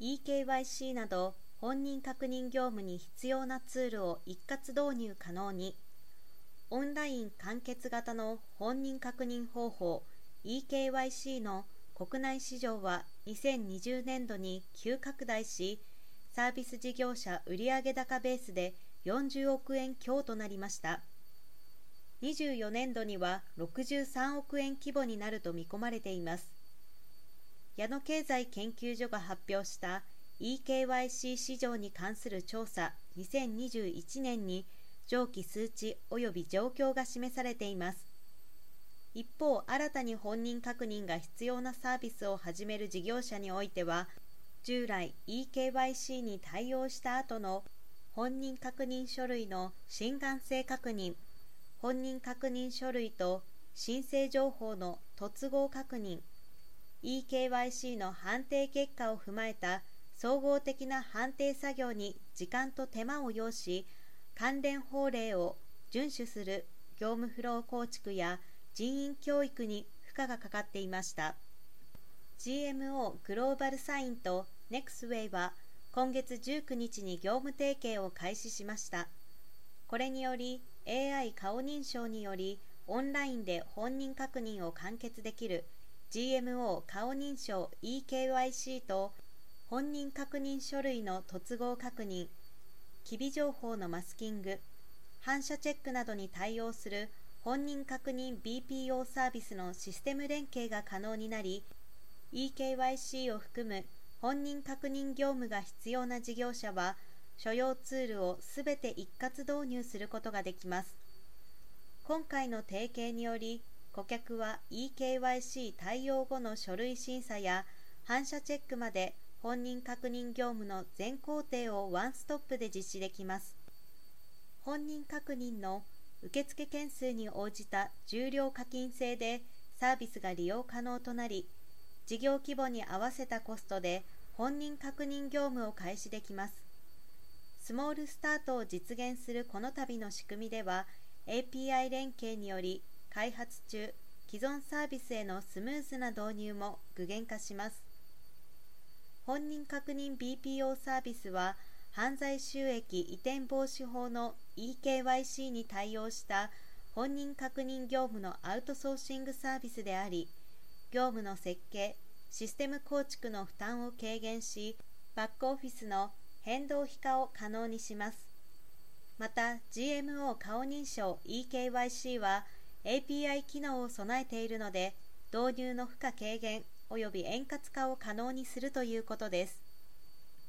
eKYC など本人確認業務に必要なツールを一括導入可能にオンライン完結型の本人確認方法 eKYC の国内市場は2020年度に急拡大しサービス事業者売上高ベースで40億円強となりました。24年度には63億円規模になると見込まれています。矢野経済研究所が発表した eKYC 市場に関する調査2021年に上記数値及び状況が示されています。一方新たに本人確認が必要なサービスを始める事業者においては従来 eKYC に対応した後の本人確認書類の心眼性確認本人確認書類と申請情報の突合確認 eKYC の判定結果を踏まえた総合的な判定作業に時間と手間を要し関連法令を遵守する業務フロー構築や人員教育に負荷がかかっていました。GMO グローバルサインと NEXWAY は今月19日に業務提携を開始しました。これにより AI 顔認証によりオンラインで本人確認を完結できる GMO 顔認証 eKYC と本人確認書類の突合確認機微情報のマスキング反射チェックなどに対応する本人確認 BPO サービスのシステム連携が可能になり eKYC を含む本人確認業務が必要な事業者は所要ツールをすべて一括導入することができます。今回の提携により顧客は eKYC 対応後の書類審査や反射チェックまで本人確認業務の全工程をワンストップで実施できます。本人確認の受付件数に応じた重量課金制でサービスが利用可能となり事業規模に合わせたコストで本人確認業務を開始できます。スモールスタートを実現するこの度の仕組みでは API 連携により開発中既存サービスへのスムーズな導入も具現化します。本人確認 BPO サービスは犯罪収益移転防止法の eKYC に対応した本人確認業務のアウトソーシングサービスであり業務の設計システム構築の負担を軽減しバックオフィスの変動非化を可能にします。また GMO 顔認証 eKYC は API 機能を備えているので導入の負荷軽減及び円滑化を可能にするということです。